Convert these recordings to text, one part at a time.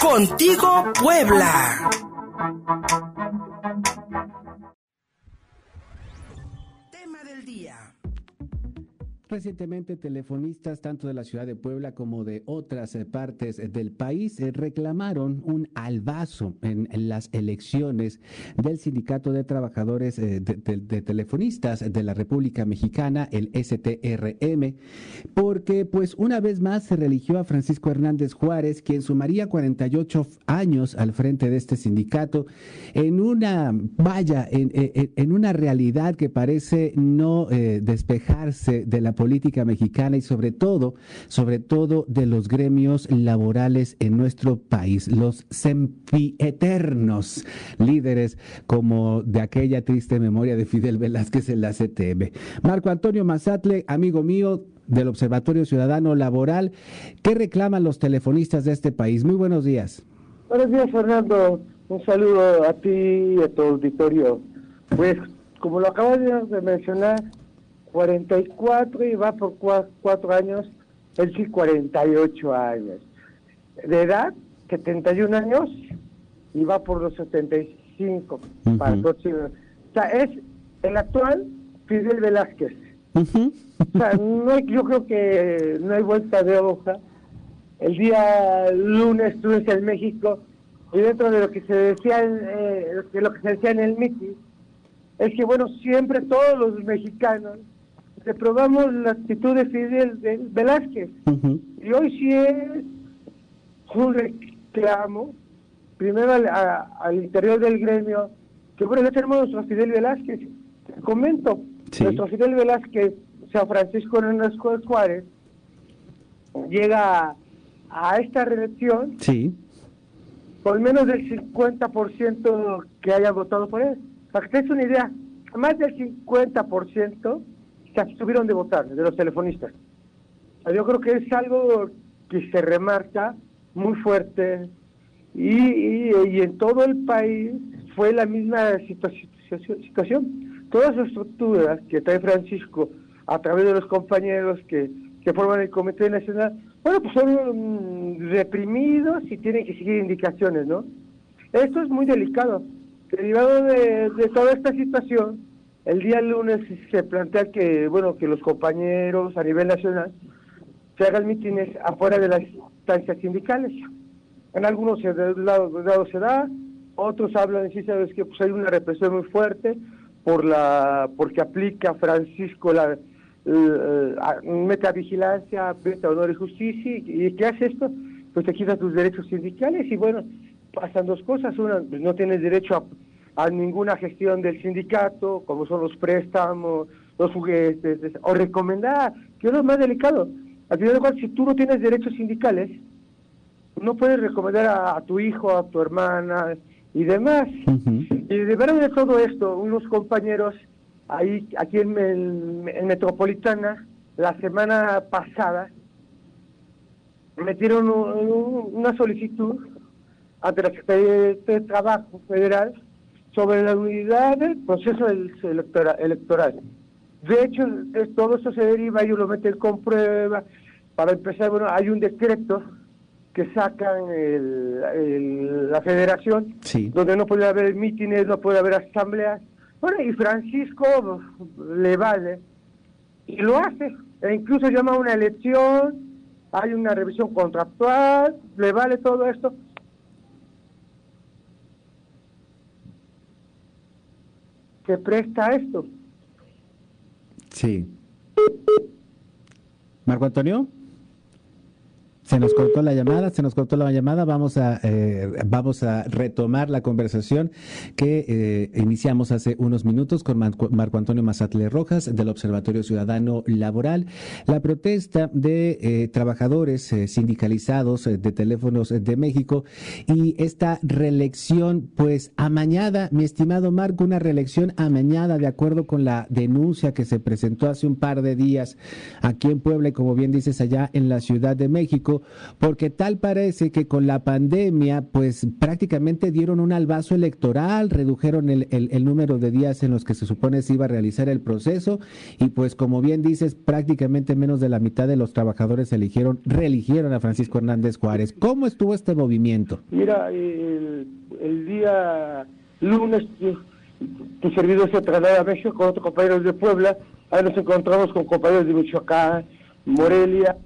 Contigo Puebla. Recientemente, telefonistas tanto de la ciudad de Puebla como de otras eh, partes del país eh, reclamaron un albazo en, las elecciones del Sindicato de Trabajadores eh, de, Telefonistas de la República Mexicana, el STRM, porque pues una vez más se religió a Francisco Hernández Juárez, quien sumaría 48 años al frente de este sindicato, en una, vaya, en, en una realidad que parece no despejarse de la política mexicana y sobre todo, sobre todo de los gremios laborales en nuestro país, los sempieternos líderes como de aquella triste memoria de Fidel Velázquez en la CTM. Marco Antonio Mazatle, amigo mío, del Observatorio Ciudadano Laboral. ¿Qué reclaman los telefonistas de este país? Muy buenos días. Buenos días, Fernando. Un saludo a ti y a tu auditorio. Pues, como lo acabas de mencionar, 44 y va por cuatro años, él sí 48 años. De edad, 71 años y va por los 75 para el próximo. O sea, es el actual Fidel Velázquez. O sea, no yo creo que no hay vuelta de hoja. El día lunes estuve en México y dentro de lo que se decía en, eh, lo que se decía en el MITI es que bueno siempre todos los mexicanos reprobamos la actitud de Fidel de Velázquez. Y hoy sí es un reclamo, primero al, interior del gremio, que bueno, ya tenemos nuestro Fidel Velázquez. comento, nuestro Fidel Velázquez, San Francisco Hernández Juárez, llega a, esta reelección sí. por menos del 50% que haya votado por él. Para que te una idea, más del 50% se abstuvieron de votar, de los telefonistas. Yo creo que es algo que se remarca muy fuerte y, en todo el país fue la misma situación. Todas las estructuras que trae Francisco a través de los compañeros que, que forman el Comité Nacional, bueno, pues son mm, reprimidos y tienen que seguir indicaciones, ¿no? Esto es muy delicado. Derivado de, de toda esta situación, el día lunes se plantea que, bueno, que los compañeros a nivel nacional se hagan mítines afuera de las instancias sindicales. En algunos lados se da, otros hablan y sí sabes que pues hay una represión muy fuerte por la porque aplica Francisco la, meta vigilancia, meta honor y justicia y, ¿qué hace esto? Pues te quita tus derechos sindicales y bueno, pasan dos cosas, una, pues no tienes derecho a a ninguna gestión del sindicato, como son los préstamos, los juguetes, o recomendar, que es lo más delicado. Al final de cuentas, si tú no tienes derechos sindicales, no puedes recomendar a, tu hijo, a tu hermana y demás. Y de verdad de todo esto, unos compañeros ahí, aquí en, Metropolitana, la semana pasada, metieron una solicitud ante la Secretaría de Trabajo Federal sobre la unidad del proceso electoral. De hecho, todo eso se deriva, ellos lo meten con prueba. Para empezar, bueno, hay un decreto que sacan el, la federación, donde no puede haber mítines, no puede haber asambleas. Bueno, y Francisco le vale, y lo hace, e incluso llama a una elección, hay una revisión contractual, le vale todo esto, se presta esto. Sí. Marco Antonio. Se nos cortó la llamada, se nos cortó la llamada. Vamos a, eh, vamos a retomar la conversación que eh, iniciamos hace unos minutos con Marco Antonio Mazatle Rojas del Observatorio Ciudadano Laboral. La protesta de eh, trabajadores sindicalizados de teléfonos de México y esta reelección, pues amañada, mi estimado Marco, una reelección amañada de acuerdo con la denuncia que se presentó hace un par de días aquí en Puebla y como bien dices allá en la Ciudad de México porque tal parece que con la pandemia, pues prácticamente dieron un albazo electoral, redujeron el, el, número de días en los que se supone se iba a realizar el proceso, y pues como bien dices, prácticamente menos de la mitad de los trabajadores eligieron, reeligieron a Francisco Hernández Juárez. ¿Cómo estuvo este movimiento? Mira, el, el día lunes tu servidor se traslada a México con otros compañeros de Puebla, ahí nos encontramos con compañeros de Michoacán, Morelia.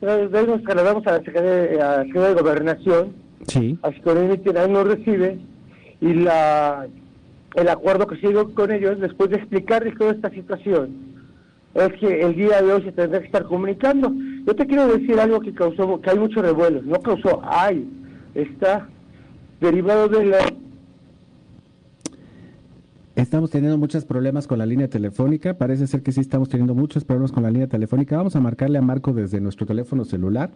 De ahí nos trasladamos a la Secretaría, de Gobernación, sí. así que ahí nos recibe, y la el acuerdo que dio con ellos, después de explicarles toda esta situación, es que el día de hoy se tendrá que estar comunicando. Yo te quiero decir algo que causó, que hay mucho revuelo, no causó, hay, está derivado de la Estamos teniendo muchos problemas con la línea telefónica. Parece ser que sí estamos teniendo muchos problemas con la línea telefónica. Vamos a marcarle a Marco desde nuestro teléfono celular.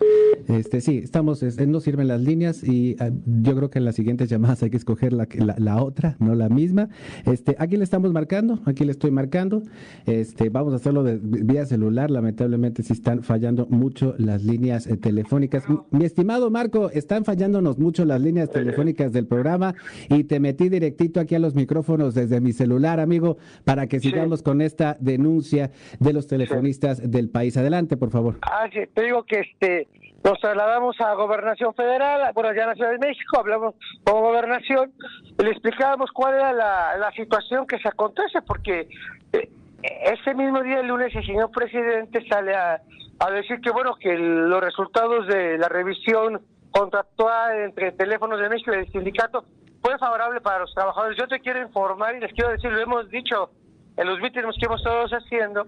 Este sí, estamos, este, no sirven las líneas y ah, yo creo que en las siguientes llamadas hay que escoger la, la, otra, no la misma. Este, aquí le estamos marcando, aquí le estoy marcando. Este, vamos a hacerlo de, vía celular. Lamentablemente sí están fallando mucho las líneas eh, telefónicas. Mi estimado Marco, están fallándonos mucho las líneas telefónicas del programa y te metí directito aquí a los micrófonos desde mi celular, amigo, para que sigamos con esta denuncia de los telefonistas del país. Adelante, por favor. Ah, sí, te digo que este nos trasladamos a Gobernación Federal, bueno, ya en la Ciudad de México, hablamos con Gobernación, y le explicábamos cuál era la, situación que se acontece, porque eh, ese mismo día, el lunes, el señor presidente sale a, a decir que, bueno, que los resultados de la revisión contractual entre Teléfonos de México y el sindicato fue favorable para los trabajadores. Yo te quiero informar y les quiero decir, lo hemos dicho en los mítines que hemos todos haciendo,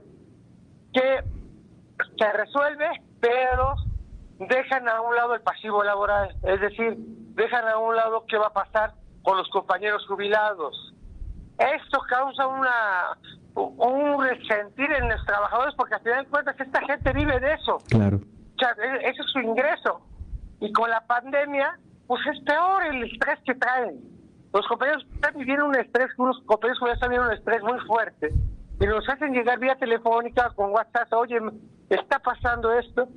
que se resuelve, pero dejan a un lado el pasivo laboral, es decir, dejan a un lado qué va a pasar con los compañeros jubilados. Esto causa una un resentir en los trabajadores porque al final de cuentas esta gente vive de eso. Claro. O sea, e-, ese es su ingreso. Y con la pandemia pues es peor el estrés que traen. Los compañeros están viviendo un estrés, unos compañeros están viviendo un estrés muy fuerte y nos hacen llegar vía telefónica con WhatsApp, oye, está pasando esto.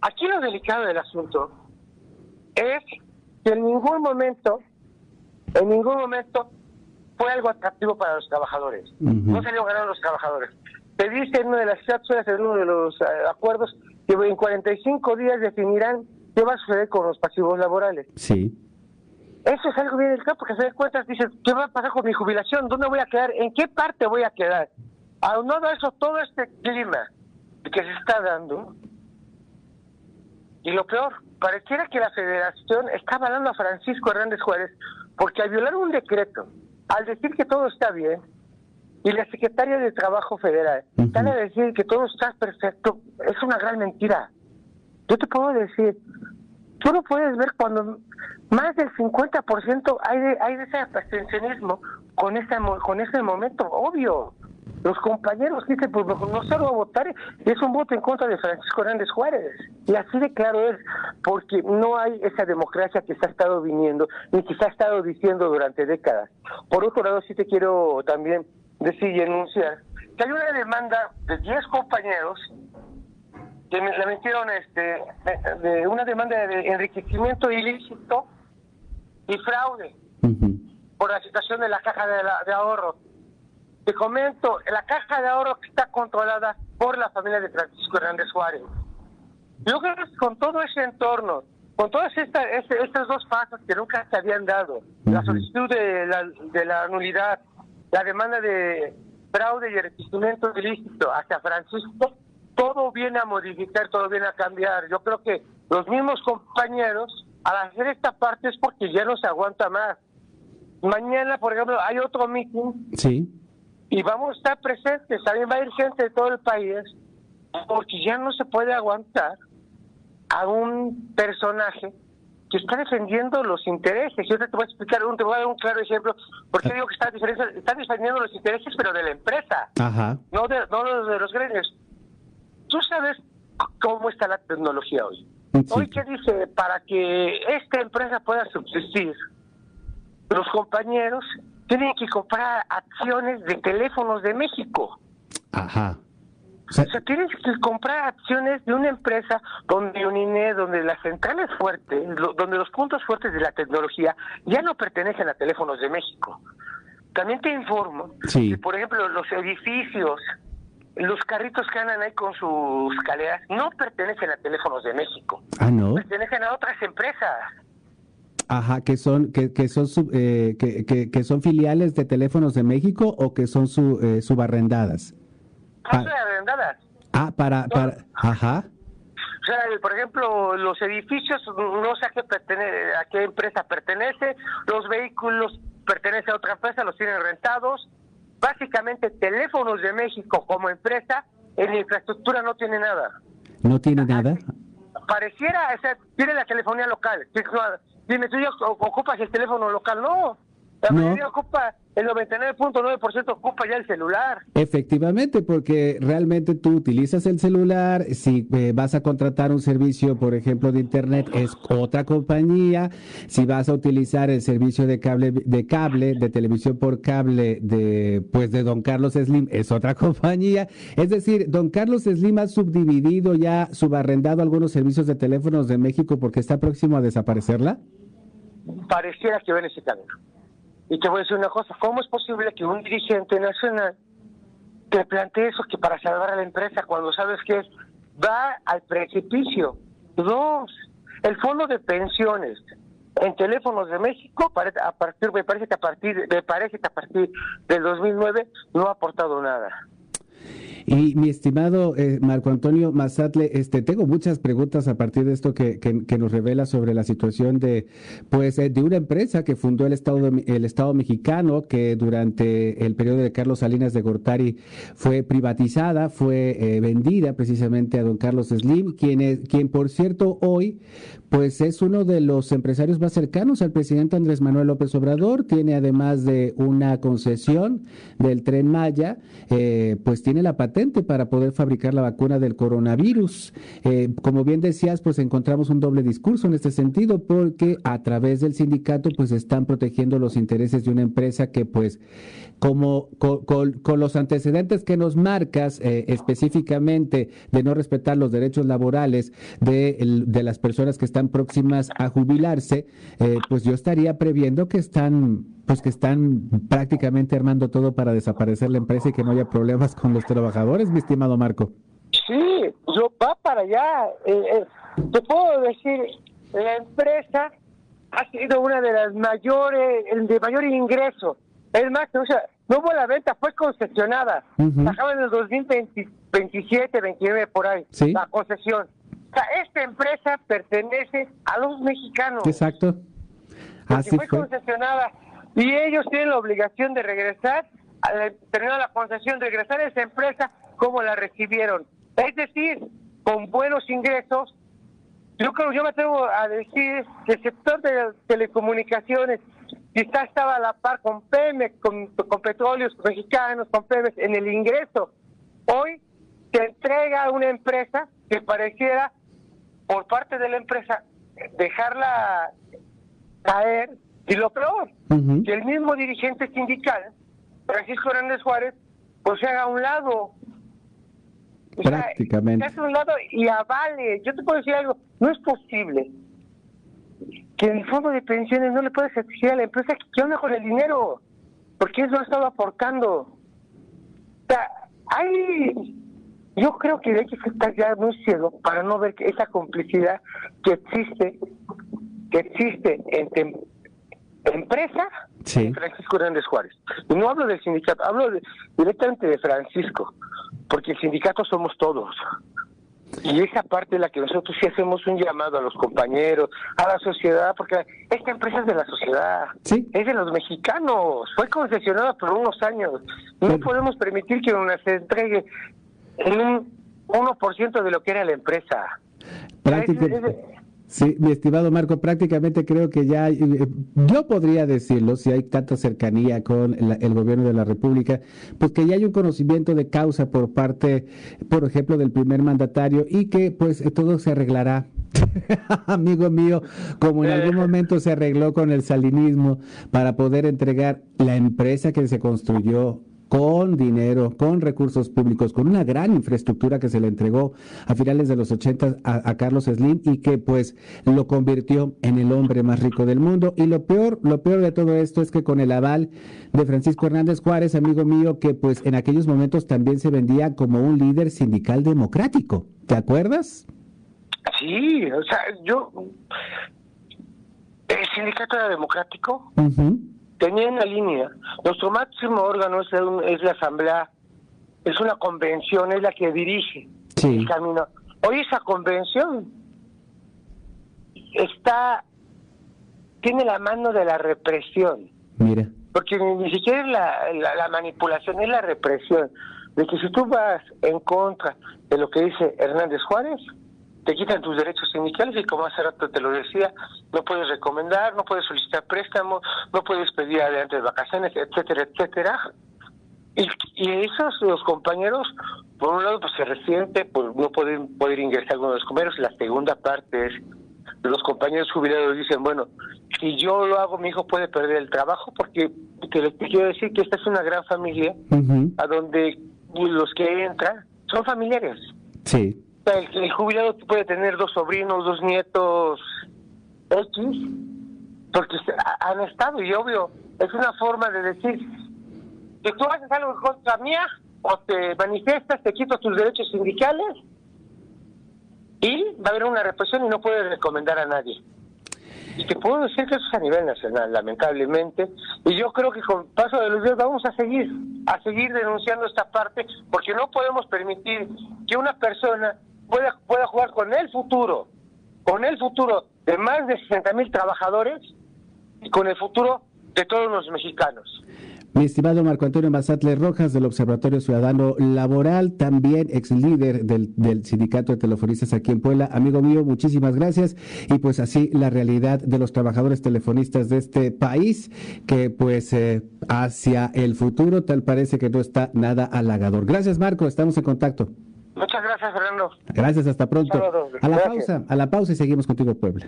Aquí lo delicado del asunto es que en ningún momento, en ningún momento fue algo atractivo para los trabajadores. No salieron ganando los trabajadores. Te dice en una de las cápsulas, en uno de los eh, acuerdos, que en 45 días definirán ¿qué va a suceder con los pasivos laborales? Sí. Eso es algo bien delicado porque se dan cuenta, dices, ¿qué va a pasar con mi jubilación? ¿Dónde voy a quedar? ¿En qué parte voy a quedar? Aunado a eso, todo este clima que se está dando, y lo peor, pareciera que la federación está avalando a Francisco Hernández Juárez porque al violar un decreto, al decir que todo está bien, y la secretaria de Trabajo Federal, uh a decir que todo está perfecto, es una gran mentira. Yo te puedo decir, tú lo puedes ver cuando más del 50% hay de, hay de ese abstencionismo con ese, con ese momento, obvio. Los compañeros dicen, pues no salgo a votar, es un voto en contra de Francisco Hernández Juárez. Y así de claro es, porque no hay esa democracia que se ha estado viniendo ni que se ha estado diciendo durante décadas. Por otro lado, sí te quiero también decir y anunciar que hay una demanda de 10 compañeros que le metieron este, de, una demanda de enriquecimiento ilícito y fraude por la situación de la caja de, ahorro. Te comento, la caja de ahorro está controlada por la familia de Francisco Hernández Juárez. Yo creo que con todo ese entorno, con todas estas estos dos pasos que nunca se habían dado, la solicitud de la, de la nulidad, la demanda de fraude y enriquecimiento ilícito hacia Francisco, todo viene a modificar, todo viene a cambiar. Yo creo que los mismos compañeros, al hacer esta parte es porque ya no se aguanta más. Mañana, por ejemplo, hay otro meeting. Sí. Y vamos a estar presentes. También va a ir gente de todo el país, porque ya no se puede aguantar a un personaje que está defendiendo los intereses. Yo te voy a explicar, un, te voy a dar un claro ejemplo. ¿Por qué ah. digo que está, está defendiendo los intereses, pero de la empresa? Ajá. No de, no de los gremios tú sabes cómo está la tecnología hoy. Hoy, ¿qué dice? Para que esta empresa pueda subsistir, los compañeros tienen que comprar acciones de teléfonos de México. Ajá. O sea, tienes que comprar acciones de una empresa donde Unine, donde las centrales fuertes, donde los puntos fuertes de la tecnología ya no pertenecen a teléfonos de México. También te informo que, por ejemplo, los edificios, los carritos que andan ahí con sus escaleras, no pertenecen a teléfonos de México. Ah, no. Pertenecen a otras empresas. Ajá, que son que, que son eh, que, que, son filiales de teléfonos de México o que son su, eh, subarrendadas. Ah, arrendadas. Ah, para, para, ajá. O sea, por ejemplo, los edificios, no sé a qué, a qué empresa pertenece, los vehículos pertenecen a otra empresa, los tienen rentados. Básicamente, Teléfonos de México como empresa, en la infraestructura no tiene nada. ¿No tiene nada? Pareciera, o sea, tiene la telefonía local. Dime, ¿tú ya ocupas el teléfono local? No. La mayoría ocupa el 99.9% ocupa ya el celular. Efectivamente, porque realmente tú utilizas el celular, si eh, vas a contratar un servicio, por ejemplo, de internet, es otra compañía, si vas a utilizar el servicio de cable de cable de televisión por cable de pues de Don Carlos Slim es otra compañía, es decir, Don Carlos Slim ha subdividido ya subarrendado algunos servicios de teléfonos de México porque está próximo a desaparecerla. Pareciera que ven ese camino. Y te voy a decir una cosa, ¿cómo es posible que un dirigente nacional te plantee eso que para salvar a la empresa cuando sabes que es, va al precipicio? Dos, el fondo de pensiones en teléfonos de México a partir me parece que a partir me parece que a partir del 2009 no ha aportado nada. Y mi estimado eh, Marco Antonio Mazatle, este, tengo muchas preguntas a partir de esto que, que, nos revela sobre la situación de, pues, eh, de una empresa que fundó el Estado, el Estado mexicano, que durante el periodo de Carlos Salinas de Gortari fue privatizada, fue eh, vendida precisamente a don Carlos Slim, quien, es, quien por cierto hoy, pues es uno de los empresarios más cercanos al presidente Andrés Manuel López Obrador, tiene además de una concesión del tren Maya, pues tiene la patente para poder fabricar la vacuna del coronavirus. Eh, como bien decías, pues encontramos un doble discurso en este sentido, porque a través del sindicato, pues están protegiendo los intereses de una empresa que, pues, como con, los antecedentes que nos marcas eh, específicamente de no respetar los derechos laborales de, las personas que están próximas a jubilarse, eh, pues yo estaría previendo que están pues que están prácticamente armando todo para desaparecer la empresa y que no haya problemas con los trabajadores, mi estimado Marco. Sí, yo va para allá. Eh, eh, te puedo decir, la empresa ha sido una de las mayores, el de mayor ingreso. Es más, o sea, no hubo la venta, fue concesionada. Acaba en el 2027, 29 por ahí, la concesión. O sea, esta empresa pertenece a los mexicanos. Exacto. Así fue, fue concesionada y ellos tienen la obligación de regresar, al terminar la concesión, regresar a esa empresa como la recibieron. Es decir, con buenos ingresos. Yo creo, yo me atrevo a decir que el sector de telecomunicaciones quizás estaba a la par con Pemex, con, con petróleos mexicanos, con Pemex en el ingreso. Hoy se entrega a una empresa que pareciera, por parte de la empresa, dejarla caer y lo peor, que el mismo dirigente sindical, Francisco Hernández Juárez, pues se haga a un lado. Prácticamente. se haga a un lado y avale. Yo te puedo decir algo, no es posible que el fondo de pensiones no le puedes exigir a la empresa que qué onda con el dinero, porque eso ha estado aportando. O sea, hay yo creo que hay que estar ya muy ciego para no ver que esa complicidad que existe, que existe entre empresa sí. Francisco Hernández Juárez. Y no hablo del sindicato, hablo directamente de Francisco, porque el sindicato somos todos. Y esa parte de la que nosotros sí hacemos un llamado a los compañeros, a la sociedad, porque esta empresa es de la sociedad, es de los mexicanos, fue concesionada por unos años. No podemos permitir que nos entregue en un 1% de lo que era la empresa. Sí, mi estimado Marco, prácticamente creo que ya, eh, yo podría decirlo, si hay tanta cercanía con el gobierno de la República, pues que ya hay un conocimiento de causa por parte, por ejemplo, del primer mandatario y que pues todo se arreglará. Amigo mío, como en algún momento se arregló con el salinismo para poder entregar la empresa que se construyó con dinero, con recursos públicos, con una gran infraestructura que se le entregó a finales de los 80 a, Carlos Slim y que pues lo convirtió en el hombre más rico del mundo. Y lo peor, lo peor de todo esto es que con el aval de Francisco Hernández Juárez, amigo mío, que pues en aquellos momentos también se vendía como un líder sindical democrático. ¿Te acuerdas? Sí, o sea, yo... El sindicato era democrático tenía una línea. Nuestro máximo órgano es, es la asamblea, es una convención, es la que dirige el camino. Hoy esa convención está, tiene la mano de la represión. Mira. Porque ni, siquiera es la, la, manipulación, es la represión. De que si tú vas en contra de lo que dice Hernández Juárez, te quitan tus derechos sindicales y como hace rato te lo decía, no puedes recomendar, no puedes solicitar préstamos, no puedes pedir adelante de vacaciones, etcétera, etcétera. Y, y esos los compañeros, por un lado, pues se resiente por no poder, poder ingresar algunos de los compañeros, la segunda parte es los compañeros jubilados dicen, bueno, si yo lo hago, mi hijo puede perder el trabajo, porque te, quiero decir que esta es una gran familia, a donde los que entran son familiares. Sí el, jubilado puede tener dos sobrinos, dos nietos X, porque han estado, y obvio, es una forma de decir, que tú haces algo en contra mía, o te manifiestas, te quito tus derechos sindicales, y va a haber una represión y no puedes recomendar a nadie. Y te puedo decir que eso es a nivel nacional, lamentablemente. Y yo creo que con paso de los días vamos a seguir, a seguir denunciando esta parte, porque no podemos permitir que una persona pueda, pueda jugar con el futuro, con el futuro de más de 60 mil trabajadores y con el futuro de todos los mexicanos. Mi estimado Marco Antonio Mazatle Rojas del Observatorio Ciudadano Laboral, también ex líder del, Sindicato de Telefonistas aquí en Puebla. Amigo mío, muchísimas gracias. Y pues así la realidad de los trabajadores telefonistas de este país, que pues eh, hacia el futuro tal parece que no está nada halagador. Gracias Marco, estamos en contacto. Muchas gracias, Fernando. Gracias, hasta pronto. A la pausa, a la pausa y seguimos contigo, Puebla.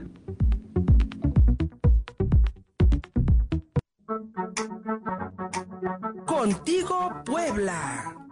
Contigo, Puebla.